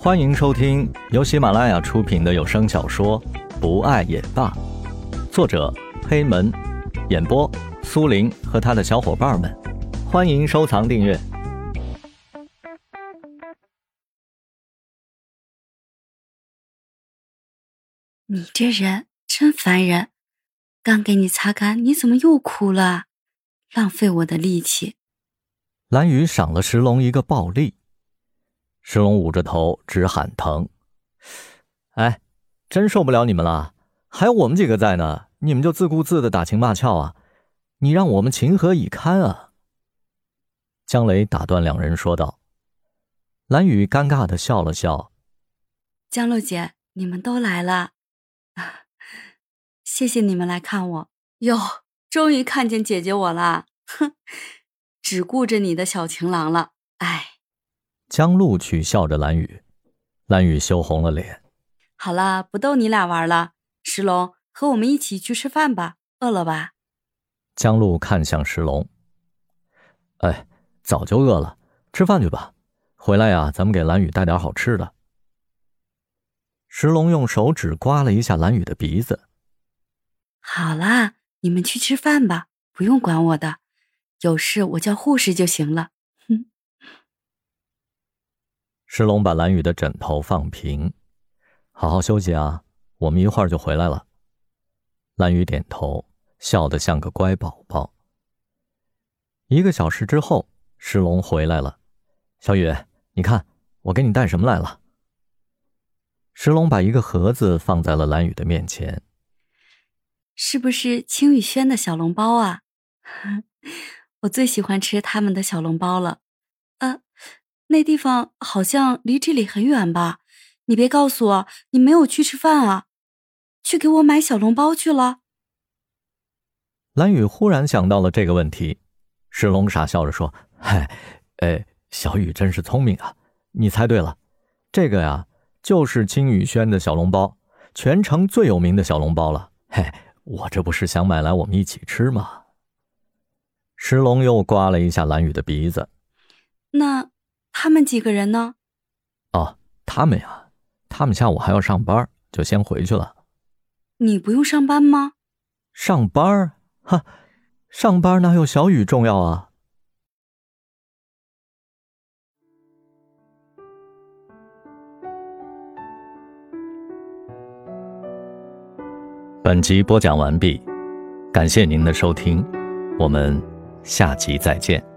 欢迎收听由喜马拉雅出品的有声小说《不爱也罢》，作者黑门，演播苏林和他的小伙伴们。欢迎收藏订阅。你这人真烦人！刚给你擦干，你怎么又哭了？浪费我的力气。蓝雨赏了石龙一个暴力。石龙捂着头直喊疼。哎，真受不了你们了！还有我们几个在呢，你们就自顾自的打情骂俏啊？你让我们情何以堪啊！江雷打断两人说道。蓝雨尴尬的笑了笑。江露姐，你们都来了，谢谢你们来看我哟，终于看见姐姐我了，哼，只顾着你的小情郎了，江路取笑着蓝雨，蓝雨羞红了脸。好啦，不逗你俩玩了。石龙，和我们一起去吃饭吧，饿了吧？江路看向石龙，哎，早就饿了，吃饭去吧。回来呀，咱们给蓝雨带点好吃的。石龙用手指刮了一下蓝雨的鼻子。好啦，你们去吃饭吧，不用管我的，有事我叫护士就行了。石龙把蓝雨的枕头放平，好好休息啊，我们一会儿就回来了。蓝雨点头，笑得像个乖宝宝。一个小时之后，石龙回来了。小雨，你看，我给你带什么来了？石龙把一个盒子放在了蓝雨的面前。是不是青雨轩的小笼包啊？我最喜欢吃他们的小笼包了。呃。那地方好像离这里很远吧？你别告诉我你没有去吃饭啊，去给我买小笼包去了。蓝雨忽然想到了这个问题，石龙傻笑着说：“嗨，哎，小雨真是聪明啊！你猜对了，这个呀就是金宇轩的小笼包，全城最有名的小笼包了。嘿，我这不是想买来我们一起吃吗？”石龙又刮了一下蓝雨的鼻子，那。他们几个人呢？哦，他们呀，他们下午还要上班，就先回去了。你不用上班吗？上班？哈，上班哪有小雨重要啊？本集播讲完毕，感谢您的收听，我们下集再见。